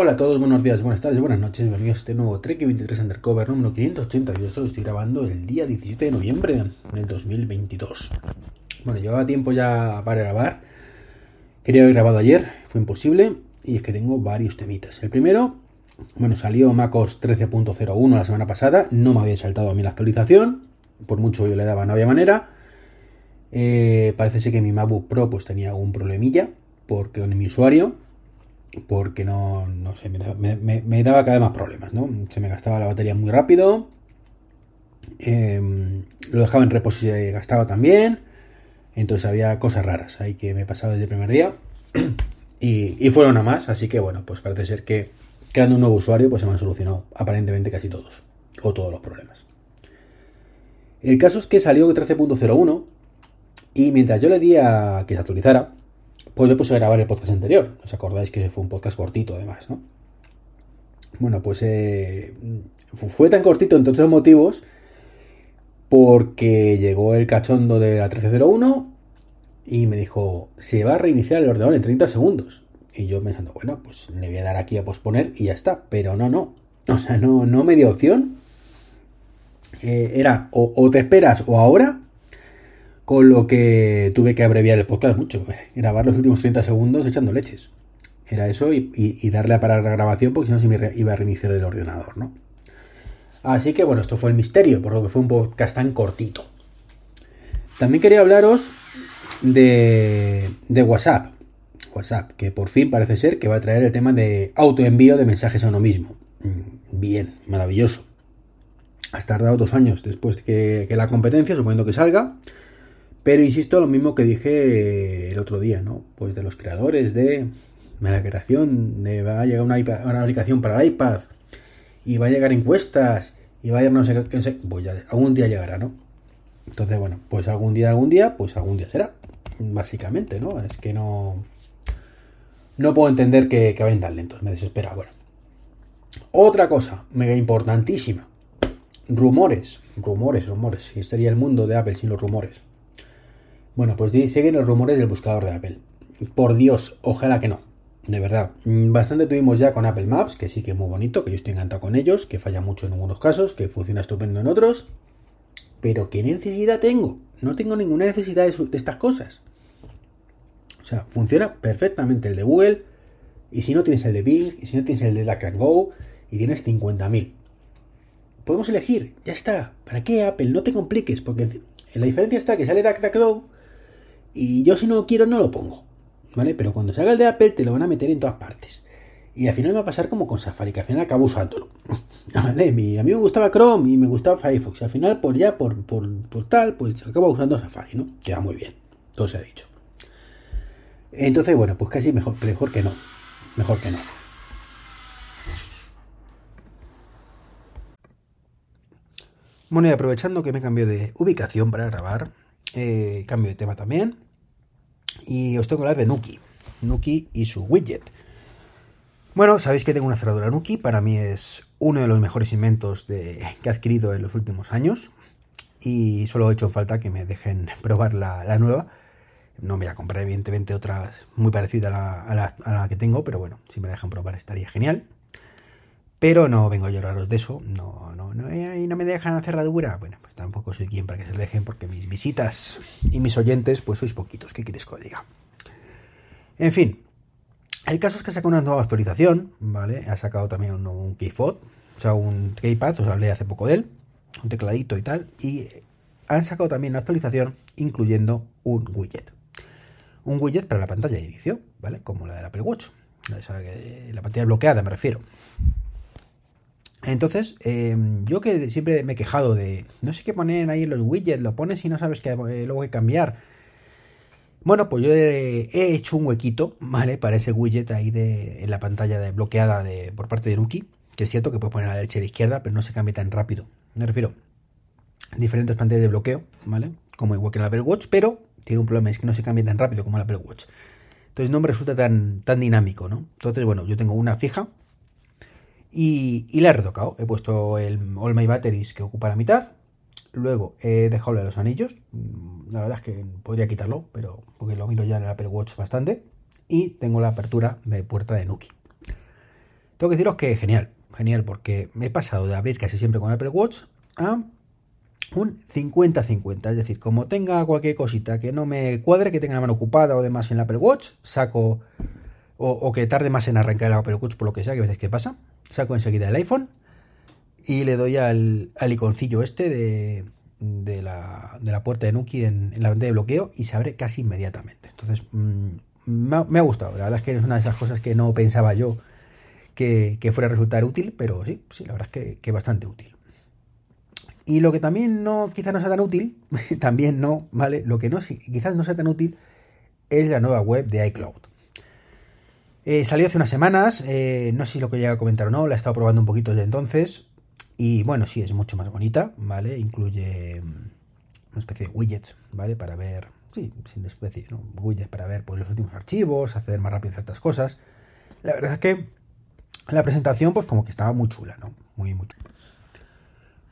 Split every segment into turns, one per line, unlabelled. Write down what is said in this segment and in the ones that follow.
Hola a todos, buenos días, buenas tardes, buenas noches, bienvenidos a este nuevo Trek 23 Undercover número 588. Lo estoy grabando el día 17 de noviembre del 2022. Bueno, llevaba tiempo ya para grabar. Quería haber grabado ayer, fue imposible. Y es que tengo varios temitas. El primero, bueno, salió MacOS 13.01 la semana pasada. No me había saltado a mí la actualización. Por mucho yo le daba, no había manera. Eh, parece ser que mi MacBook Pro pues tenía algún problemilla. Porque con mi usuario porque no, no sé, me, daba cada vez más problemas, ¿no? Se me gastaba la batería muy rápido, em, lo dejaba en reposo y se gastaba también, entonces había cosas raras ahí que me pasaba desde el primer día y, fueron a más, así que bueno, pues parece ser que creando un nuevo usuario pues se me han solucionado aparentemente casi todos, o todos los problemas. El caso es que salió 13.01 y mientras yo le di a que se actualizara, pues me puse a grabar el podcast anterior. ¿Os acordáis que fue un podcast cortito además, no? Bueno, pues eh, fue tan cortito entre otros motivos porque llegó el cachondo de la 1301 y me dijo, se va a reiniciar el ordenador en 30 segundos. Y yo pensando, bueno, pues le voy a dar aquí a posponer y ya está. Pero no, no. O sea, no, no me dio opción. Eh, era o te esperas o ahora con lo que tuve que abreviar el podcast mucho, grabar los últimos 30 segundos echando leches. Era eso y, darle a parar la grabación porque si no se me iba a reiniciar el ordenador, ¿no? Así que bueno, esto fue el misterio, por lo que fue un podcast tan cortito. También quería hablaros de, de WhatsApp. WhatsApp, que por fin parece ser que va a traer el tema de autoenvío de mensajes a uno mismo. Mm, bien, maravilloso. Has tardado dos años después que, que la competencia, suponiendo que salga, pero insisto, lo mismo que dije el otro día, ¿no? Pues de los creadores de la creación, de va a llegar una, aplicación para el iPad y va a llegar encuestas y va a llegar no sé qué, pues ya algún día llegará, ¿no? Entonces, bueno, pues algún día, algún día, pues algún día será, básicamente, ¿no? Es que no... No puedo entender que, que vayan tan lentos, me desespera. Bueno, otra cosa, mega importantísima. Rumores, rumores, rumores. Y estaría el mundo de Apple sin los rumores. Bueno, pues siguen los rumores del buscador de Apple. Por Dios, ojalá que no. De verdad. Mm, bastante tuvimos ya con Apple Maps, que sí que es muy bonito, que yo estoy encantado con ellos, que falla mucho en algunos casos, que funciona estupendo en otros. Pero ¿qué necesidad tengo? No tengo ninguna necesidad de, estas cosas. O sea, funciona perfectamente el de Google. Y si no tienes el de Bing, y si no tienes el de Duck y tienes 50.000. Podemos elegir, ya está. ¿Para qué Apple? No te compliques, porque la diferencia está que sale DuckDuckGo y yo si no quiero no lo pongo. ¿Vale? Pero cuando salga el de Apple te lo van a meter en todas partes. Y al final me va a pasar como con Safari, que al final acabo usándolo. A mí me gustaba Chrome y me gustaba Firefox. Y al final, por ya, por, por, tal, pues acabo usando Safari, ¿no? Queda muy bien. Todo se ha dicho. Entonces, bueno, pues casi mejor, mejor que no. Mejor que no. Bueno, y aprovechando que me cambié de ubicación para grabar, eh, cambio de tema también. Y os tengo que hablar de Nuki. Nuki y su widget. Bueno, sabéis que tengo una cerradura Nuki. Para mí es uno de los mejores inventos que he adquirido en los últimos años. Y solo he hecho falta que me dejen probar la, nueva. No me voy a comprar, evidentemente, otra muy parecida a la, a la que tengo. Pero bueno, si me la dejan probar estaría genial. Pero no vengo a lloraros de eso, no, no, y no me dejan hacer cerradura. Bueno, pues tampoco soy quien para que se dejen, porque mis visitas y mis oyentes, pues sois poquitos, ¿qué quieres que os diga? En fin, el caso es que saca una nueva actualización, ¿vale? Ha sacado también un, un keyfob, o sea, un keypad, os hablé hace poco de él, un tecladito y tal, y han sacado también una actualización incluyendo un widget. Un widget para la pantalla de inicio, ¿vale? Como la del Apple Watch. la pantalla bloqueada me refiero. Entonces, em, yo que siempre me he quejado de no sé qué poner ahí en los widgets, lo pones y no sabes que eh, luego hay que cambiar. Bueno, pues yo he, hecho un huequito, ¿vale? Para ese widget ahí de, en la pantalla de, bloqueada de, por parte de Nuki, que es cierto que puedes poner a la derecha y a la izquierda, pero no se cambia tan rápido. Me refiero a diferentes pantallas de bloqueo, ¿vale? Como igual que el Apple Watch, pero tiene un problema, es que no se cambia tan rápido como el Apple Watch. Entonces no me resulta tan, tan dinámico, ¿no? Entonces, bueno, yo tengo una fija, y, la he retocado. He puesto el All My Batteries que ocupa la mitad. Luego he dejado los anillos. Mm, la verdad es que podría quitarlo, pero porque lo miro ya en el Apple Watch bastante. Y tengo la apertura de puerta de Nuki. Tengo que deciros que genial, genial, porque me he pasado de abrir casi siempre con Apple Watch a un 50-50. Es decir, como tenga cualquier cosita que no me cuadre, que tenga la mano ocupada o demás en el Apple Watch, saco. O, que tarde más en arrancar el Apple Watch por lo que sea, que a veces que pasa, saco enseguida el iPhone y le doy al, iconcillo este de, de, la, de la puerta de Nuki en, la ventana de bloqueo y se abre casi inmediatamente. Entonces, mm, me, ha, gustado. La verdad es que es una de esas cosas que no pensaba yo que, fuera a resultar útil, pero sí, sí, la verdad es que, que bastante útil. Y lo que también no, quizás no sea tan útil, también no, ¿vale? Lo que no, quizás no sea tan útil es la nueva web de iCloud. Eh, salió hace unas semanas, eh, no sé si lo que llega a comentar o no, la he estado probando un poquito desde entonces. Y bueno, sí, es mucho más bonita, ¿vale? Incluye mm, una especie de widgets, ¿vale? Para ver, sí, sin especie, ¿no? Widgets para ver pues, los últimos archivos, hacer más rápido ciertas cosas. La verdad es que la presentación, pues como que estaba muy chula, ¿no? Muy, muy chula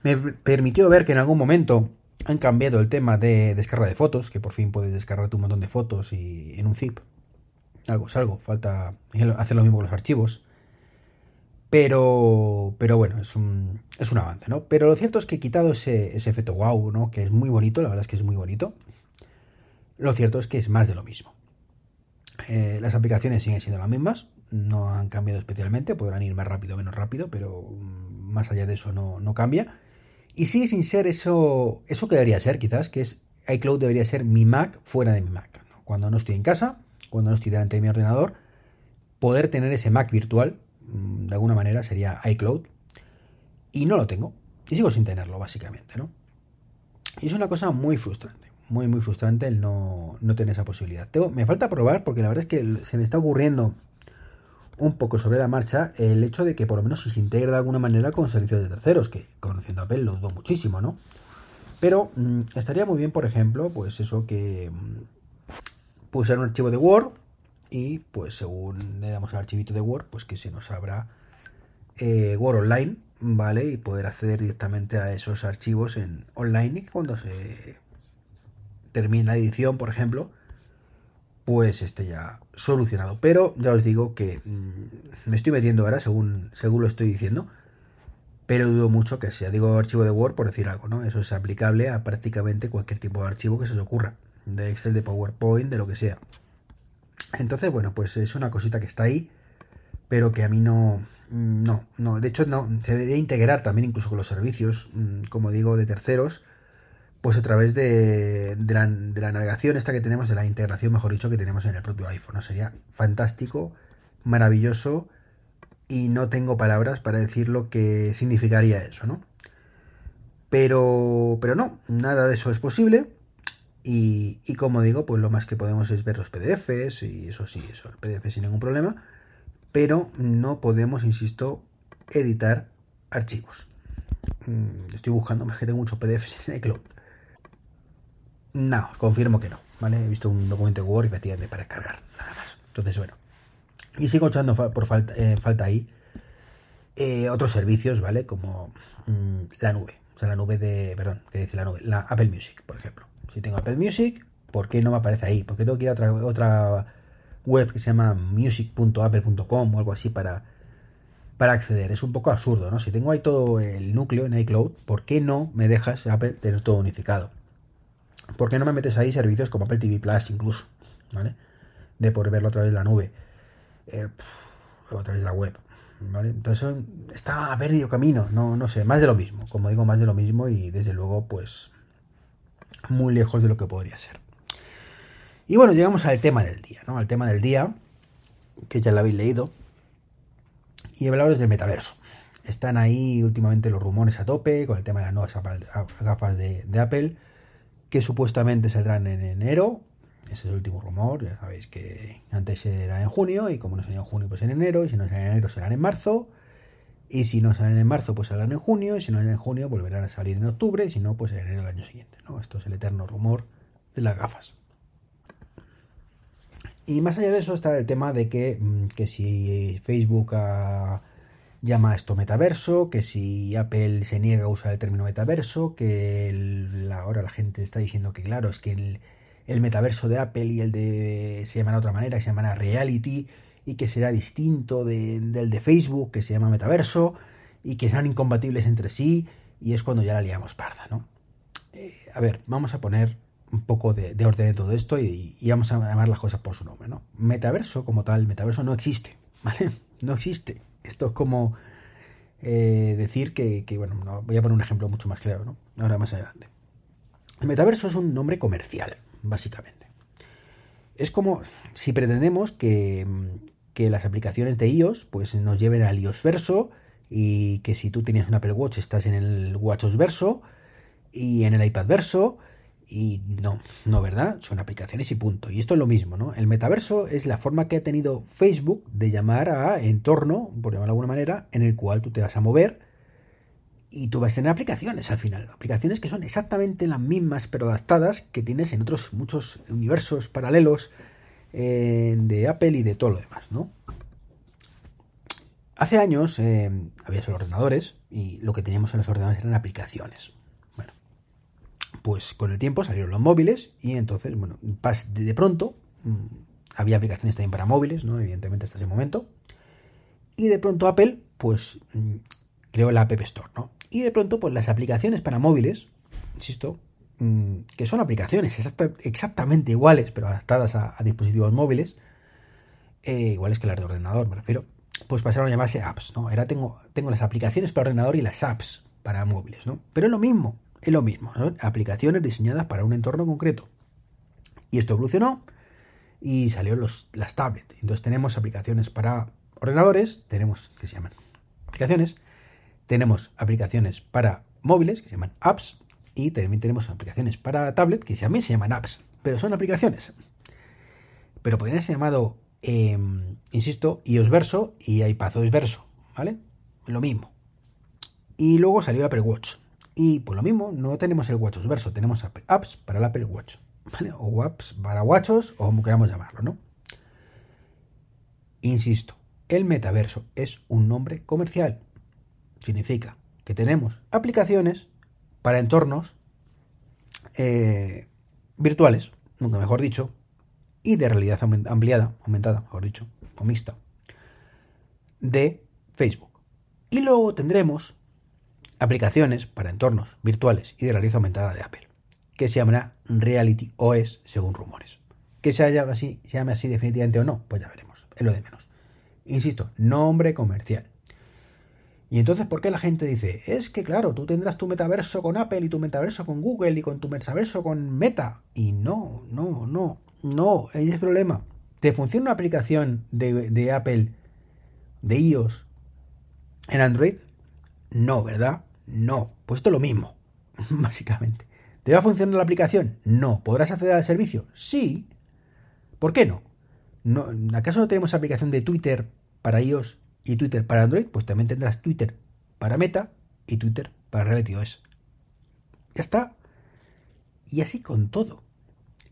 me permitió ver que en algún momento han cambiado el tema de descarga de fotos, que por fin puedes descargar un montón de fotos y en un zip. Algo es algo, falta hacer lo mismo con los archivos. Pero, pero bueno, es un, es un avance, ¿no? Pero lo cierto es que quitado ese, efecto wow, ¿no? Que es muy bonito, la verdad es que es muy bonito. Lo cierto es que es más de lo mismo. Eh, las aplicaciones siguen siendo las mismas, no han cambiado especialmente, podrán ir más rápido o menos rápido, pero mm, más allá de eso no, no cambia. Y sigue sin ser eso, eso que debería ser quizás, que es iCloud debería ser mi Mac fuera de mi Mac. Cuando no estoy en casa, cuando no estoy delante de mi ordenador, poder tener ese Mac virtual, mm, de alguna manera sería iCloud, y no lo tengo. Y sigo sin tenerlo, básicamente, ¿no? Y es una cosa muy frustrante, muy, muy frustrante el no, no tener esa posibilidad. Tengo, me falta probar, porque la verdad es que se me está ocurriendo un poco sobre la marcha el hecho de que por lo menos se integre de alguna manera con servicios de terceros, que conociendo a Apple lo dudo muchísimo, ¿no? Pero mm, estaría muy bien, por ejemplo, pues eso que mm, un archivo de Word y pues según le damos al archivito de Word, pues que se nos abra eh, Word Online, ¿vale? Y poder acceder directamente a esos archivos en online y cuando se termine la edición, por ejemplo, pues esté ya solucionado. Pero ya os digo que mm, me estoy metiendo ahora, según, según lo estoy diciendo, pero dudo mucho que sea, digo archivo de Word por decir algo, ¿no? Eso es aplicable a prácticamente cualquier tipo de archivo que se os ocurra, de Excel, de PowerPoint, de lo que sea. Entonces, bueno, pues es una cosita que está ahí, pero que a mí no, no, no, de hecho no, se debería integrar también incluso con los servicios, mm, como digo, de terceros, pues a través de, la, navegación esta que tenemos, de la integración, mejor dicho, que tenemos en el propio iPhone. Sería fantástico, maravilloso y no tengo palabras para decir lo que significaría eso, ¿no? Pero, pero no, nada de eso es posible. Y, como digo, pues lo más que podemos es ver los PDFs y eso sí, eso, el PDF sin ningún problema. Pero no podemos, insisto, editar archivos. Mm, estoy buscando, me tengo muchos PDFs en iCloud. No, confirmo que no, ¿vale? He visto un documento de Word efectivamente para descargar, nada más. Entonces, bueno. Y sigo echando por falta, eh, falta ahí eh, otros servicios, ¿vale? Como mm, la nube. O sea, la nube de. Perdón, ¿qué dice la nube? La Apple Music, por ejemplo. Si tengo Apple Music, ¿por qué no me aparece ahí? Porque tengo que ir a otra, otra web que se llama music.apple.com o algo así para, para acceder. Es un poco absurdo, ¿no? Si tengo ahí todo el núcleo en iCloud, ¿por qué no me dejas Apple tener todo unificado? ¿Por qué no me metes ahí servicios como Apple TV Plus incluso? ¿Vale? De poder verlo a través de la nube. Eh, o a través de la web. ¿Vale? Entonces está a camino. No, no sé, más de lo mismo. Como digo, más de lo mismo y desde luego, pues muy lejos de lo que podría ser. Y bueno, llegamos al tema del día, ¿no? Al tema del día, que ya lo habéis leído. Y hablaros del metaverso. Están ahí últimamente los rumores a tope con el tema de las nuevas gafas de Apple que supuestamente saldrán en enero. Ese es el último rumor, ya sabéis que antes era en junio y como no salía en junio pues en enero y si no salen en enero serán en marzo y si no salen en marzo pues saldrán en junio y si no salen en junio volverán a salir en octubre y si no pues en enero del año siguiente. ¿no? Esto es el eterno rumor de las gafas. Y más allá de eso está el tema de que, mm, que si Facebook ha llama esto metaverso, que si Apple se niega a usar el término metaverso, que ahora la gente está diciendo que claro, es que el, metaverso de Apple y el de se llaman de otra manera, se llaman reality, y que será distinto del de Facebook, que se llama metaverso, y que serán incompatibles entre sí, y es cuando ya la liamos parda, ¿no? Eh, a ver, vamos a poner un poco de, orden de todo esto y, vamos a llamar las cosas por su nombre, ¿no? Metaverso como tal, metaverso no existe, ¿vale? No existe. Esto es como eh, decir que, bueno, voy a poner un ejemplo mucho más claro, ¿no? Ahora más adelante. El metaverso es un nombre comercial, básicamente. Es como si pretendemos que, que las aplicaciones de iOS pues nos lleven al iOS verso y que si tú tienes un Apple Watch estás en el WatchOS verso y en el iPad verso y no, no, ¿verdad? Son aplicaciones y punto. Y esto es lo mismo, ¿no? El metaverso es la forma que ha tenido Facebook de llamar a entorno, por llamarlo de alguna manera, en el cual tú te vas a mover y tú vas a tener aplicaciones al final. Aplicaciones que son exactamente las mismas, pero adaptadas que tienes en otros muchos universos paralelos de Apple y de todo lo demás, ¿no? Hace años eh, había solo ordenadores y lo que teníamos en los ordenadores eran aplicaciones pues con el tiempo salieron los móviles y entonces, bueno, de pronto mm, había aplicaciones también para móviles, ¿no? Evidentemente hasta ese momento. Y de pronto Apple, pues, mm, creó la App Store, ¿no? Y de pronto, pues las aplicaciones para móviles, insisto, mm, que son aplicaciones exactamente iguales, pero adaptadas a, dispositivos móviles, eh, iguales que las de ordenador, me refiero, pues pasaron a llamarse apps, ¿no? Ahora tengo, tengo las aplicaciones para ordenador y las apps para móviles, ¿no? Pero es lo mismo, es lo mismo, aplicaciones diseñadas para un entorno concreto. Y esto evolucionó y salieron los, las tablets. Entonces tenemos aplicaciones para ordenadores, tenemos que se llaman aplicaciones, tenemos aplicaciones para móviles que se llaman apps y también tenemos aplicaciones para tablet que también se llaman apps, pero son aplicaciones. Pero podrían ser llamado, em, insisto, iOS verso y iPadOS verso, ¿vale? Lo mismo. Y luego salió Apple Watch. Y por lo mismo, no tenemos el WatchOS verso, tenemos apps para el Apple Watch, ¿vale? O apps para WatchOS, o como queramos llamarlo, ¿no? Insisto, el metaverso es un nombre comercial. Significa que tenemos aplicaciones para entornos eh, virtuales, nunca mejor dicho, y de realidad ampliada, aumentada, mejor dicho, o mixta, de Facebook. Y luego tendremos aplicaciones para entornos virtuales y de realidad aumentada de Apple, que se llamará Reality OS según rumores. Que se llame así, se llame así definitivamente o no, pues ya veremos, es lo de menos. Insisto, nombre comercial. Y entonces, ¿por qué la gente dice? Es que claro, tú tendrás tu metaverso con Apple y tu metaverso con Google y con tu metaverso con Meta. Y no, no, no, no, ahí es el problema. ¿Te funciona una aplicación de, de Apple, de iOS, en Android? No, ¿verdad? No. Pues esto es lo mismo, básicamente. ¿Te va a funcionar la aplicación? No. ¿Podrás acceder al servicio? Sí. ¿Por qué no? no? ¿Acaso no tenemos aplicación de Twitter para iOS y Twitter para Android? Pues también tendrás Twitter para Meta y Twitter para Reality OS. Ya está. Y así con todo.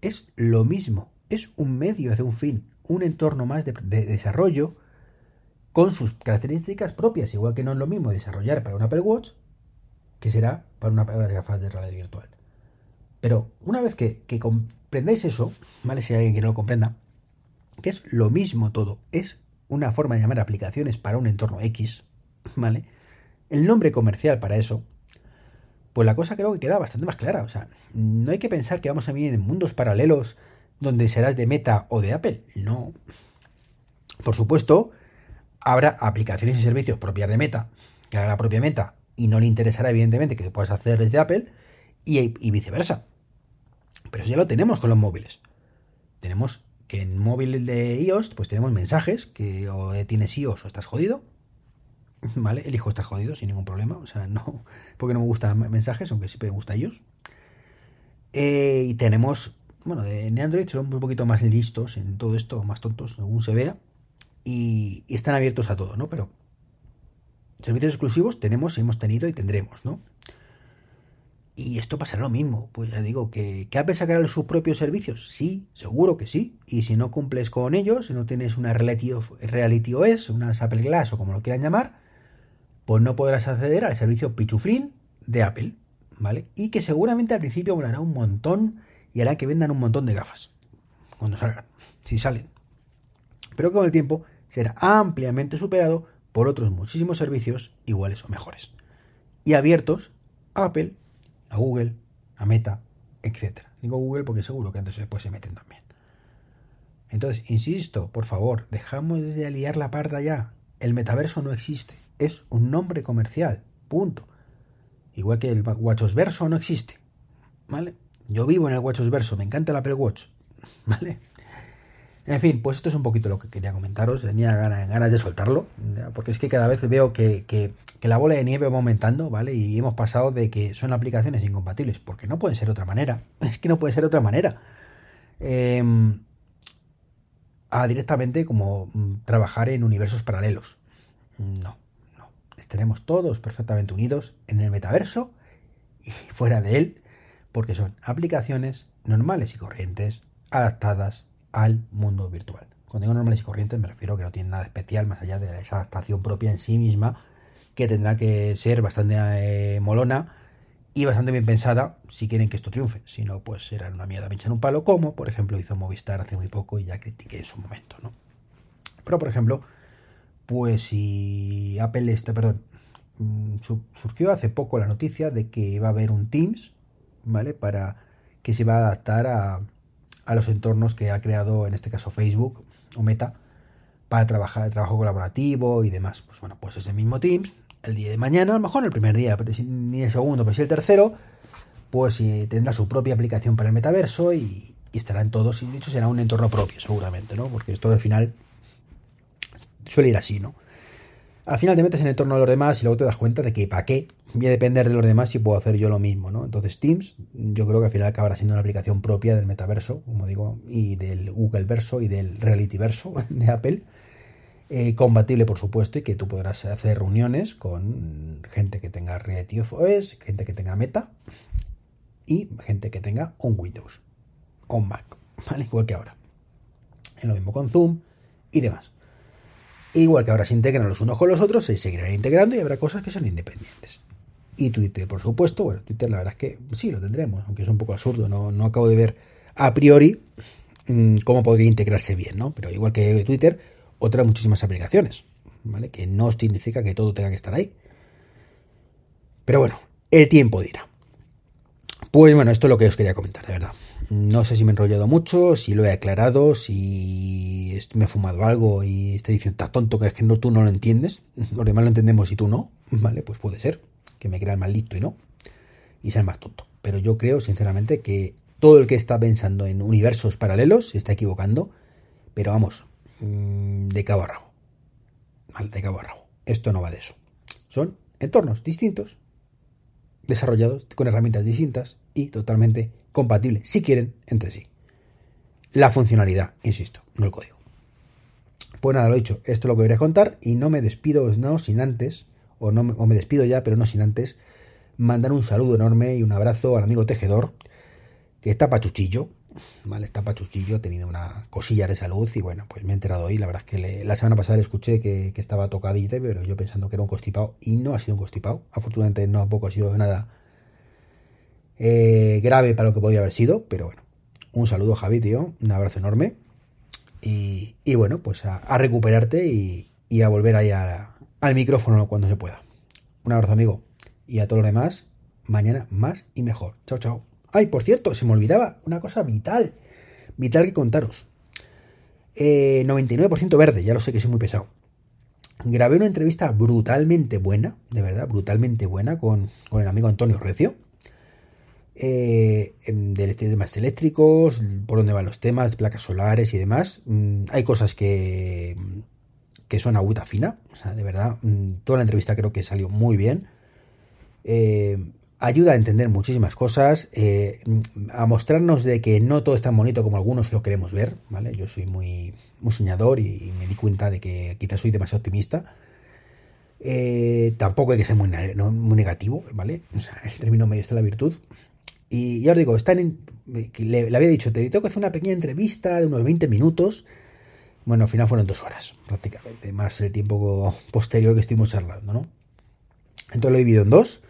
Es lo mismo. Es un medio hacia un fin. Un entorno más de, de desarrollo con sus características propias, igual que no es lo mismo desarrollar para un Apple Watch que será para, una, unas gafas de realidad virtual. Pero una vez que, comprendáis eso, ¿vale? Si hay alguien que no lo comprenda, que es lo mismo todo, es una forma de llamar aplicaciones para un entorno X, ¿vale? El nombre comercial para eso, pues la cosa creo que queda bastante más clara. O sea, no hay que pensar que vamos a vivir en mundos paralelos donde serás de Meta o de Apple. No. Por supuesto, habrá aplicaciones y servicios propias de Meta, que haga la propia Meta, y no le interesará evidentemente que puedas hacer desde Apple, y, viceversa. Pero eso ya lo tenemos con los móviles. Tenemos que en móvil de iOS, pues tenemos mensajes, que o tienes iOS o estás jodido, ¿vale? Elijo estar jodido sin ningún problema, o sea, no, porque no me gustan mensajes, aunque siempre me gusta iOS. Eh, y tenemos, bueno, en Android son un poquito más listos en todo esto, más tontos, según se vea, y, están abiertos a todo, ¿no? Pero servicios exclusivos tenemos, hemos tenido y tendremos, ¿no? Y esto pasará lo mismo. Pues ya digo, ¿que, que Apple sacará sus propios servicios? Sí, seguro que sí. Y si no cumples con ellos, si no tienes una Reality, reality OS, una Apple Glass o como lo quieran llamar, pues no podrás acceder al servicio Pichuflin de Apple, ¿vale? Y que seguramente al principio volará un montón y hará que vendan un montón de gafas. Cuando salgan, si salen. Pero con el tiempo será ampliamente superado por otros muchísimos servicios iguales o mejores. Y abiertos a Apple, a Google, a Meta, etc. Digo Google porque seguro que antes después se meten también. Entonces, insisto, por favor, dejamos de liar la parda ya. El metaverso no existe, es un nombre comercial, punto. Igual que el Verso no existe, ¿vale? Yo vivo en el Verso, me encanta el Apple Watch, ¿vale? En fin, pues esto es un poquito lo que quería comentaros. Tenía ganas, de soltarlo, porque es que cada vez veo que, la bola de nieve va aumentando, ¿vale? Y hemos pasado de que son aplicaciones incompatibles, porque no puede ser otra manera. Es que no puede ser otra manera. Em, a directamente como mm, trabajar en universos paralelos. No, no. Estaremos todos perfectamente unidos en el metaverso y fuera de él, porque son aplicaciones normales y corrientes adaptadas al mundo virtual. Cuando digo normales y corrientes me refiero a que no tienen nada especial más allá de esa adaptación propia en sí misma que tendrá que ser bastante eh, molona y bastante bien pensada si quieren que esto triunfe. Si no, pues será una mierda pinchar un palo, como por ejemplo hizo Movistar hace muy poco y ya critiqué en su momento, ¿no? Pero por ejemplo, pues si Apple está, perdón, mm, surgió hace poco la noticia de que iba a haber un Teams, ¿vale? Para que se va a adaptar a, a los entornos que ha creado en este caso Facebook o Meta para trabajar, trabajo colaborativo y demás. Pues bueno, pues ese mismo Teams, el día de mañana, a lo mejor el primer día, pero ni el segundo, pero si el tercero, pues tendrá su propia aplicación para el metaverso y, estará en todos, y de hecho será un entorno propio seguramente, ¿no? Porque esto al final suele ir así, ¿no? Al final te metes en el entorno de los demás y luego te das cuenta de que para qué voy a depender de los demás si puedo hacer yo lo mismo, ¿no? Entonces Teams yo creo que al final acabará siendo una aplicación propia del metaverso, como digo, y del Google Verso y del Reality Verso de Apple, eh, compatible por supuesto y que tú podrás hacer reuniones con gente que tenga Reality OS, gente que tenga Meta y gente que tenga un Windows o un Mac, ¿vale? Igual que ahora. Es lo mismo con Zoom y demás. Igual que ahora se integran los unos con los otros, se seguirán integrando y habrá cosas que son independientes. Y Twitter, por supuesto, bueno, Twitter la verdad es que sí, lo tendremos, aunque es un poco absurdo, no, no acabo de ver a priori mm, cómo podría integrarse bien, ¿no? Pero igual que Twitter, otras muchísimas aplicaciones, ¿vale? Que no significa que todo tenga que estar ahí. Pero bueno, el tiempo dirá. Pues bueno, esto es lo que os quería comentar, de verdad. No sé si me he enrollado mucho, si lo he aclarado, si me he fumado algo y estoy diciendo, estás tonto, que es que no, tú no lo entiendes. Los demás lo entendemos y tú no. Vale, pues puede ser que me crea el mal y no. Y sea más tonto. Pero yo creo, sinceramente, que todo el que está pensando en universos paralelos se está equivocando. Pero vamos, mm, de cabo a rabo. Vale, de cabo a rabo. Esto no va de eso. Son entornos distintos, desarrollados con herramientas distintas y totalmente compatibles, si quieren, entre sí. La funcionalidad, insisto, no el código. Pues nada, lo dicho, esto es lo que quería contar y no me despido no sin antes, o, no, o me despido ya, pero no sin antes, mandar un saludo enorme y un abrazo al amigo tejedor, que está pachuchillo, ¿vale? Está pachuchillo, ha tenido una cosilla de salud y bueno, pues me he enterado hoy. La verdad es que la semana pasada le escuché que, estaba tocadita, pero yo pensando que era un constipado y no ha sido un constipado. Afortunadamente no poco ha sido nada eh, grave para lo que podría haber sido, pero bueno. Un saludo, Javi, tío. Un abrazo enorme. Y, bueno, pues a, recuperarte y, a volver ahí al micrófono cuando se pueda. Un abrazo, amigo. Y a todos los demás, mañana más y mejor. Chao, chao. Ay, por cierto, se me olvidaba una cosa vital. Vital que contaros. 99% eh, verde, ya lo sé que soy muy pesado. Grabé una entrevista brutalmente buena, de verdad, brutalmente buena, con, el amigo Antonio Recio. Eh, de temas eléctricos, por dónde van los temas, placas solares y demás. Mm, hay cosas que, que son agüita fina, de verdad, mm, toda la entrevista creo que salió muy bien. Eh, ayuda a entender muchísimas cosas, eh, a mostrarnos de que no todo es tan bonito como algunos lo queremos ver, ¿vale? Yo soy muy, muy soñador y me di cuenta de que quizás soy demasiado optimista. Eh, tampoco hay que ser muy, muy negativo, ¿vale? El término medio está la virtud. Y ya os digo, están en, le, le, había dicho, te tengo que hacer una pequeña entrevista de unos 20 minutos. Bueno, al final fueron dos horas, prácticamente, más el tiempo posterior que estuvimos charlando, ¿no? Entonces lo he dividido en dos.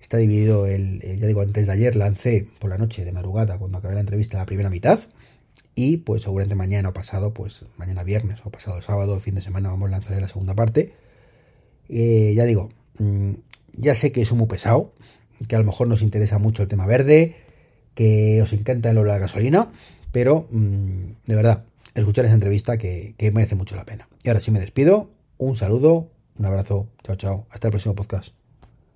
Está dividido el, ya digo, antes de ayer lancé por la noche de madrugada, cuando acabé la entrevista, la primera mitad. Y pues seguramente mañana o pasado, pues mañana viernes o pasado sábado, el fin de semana, vamos a lanzar la segunda parte. Eh, ya digo, mm, ya sé que es muy pesado, que a lo mejor nos interesa mucho el tema verde, que os encanta el olor a gasolina, pero mm, de verdad, escuchar esa entrevista que, que merece mucho la pena. Y ahora sí me despido, un saludo, un abrazo, chao chao, hasta el próximo podcast.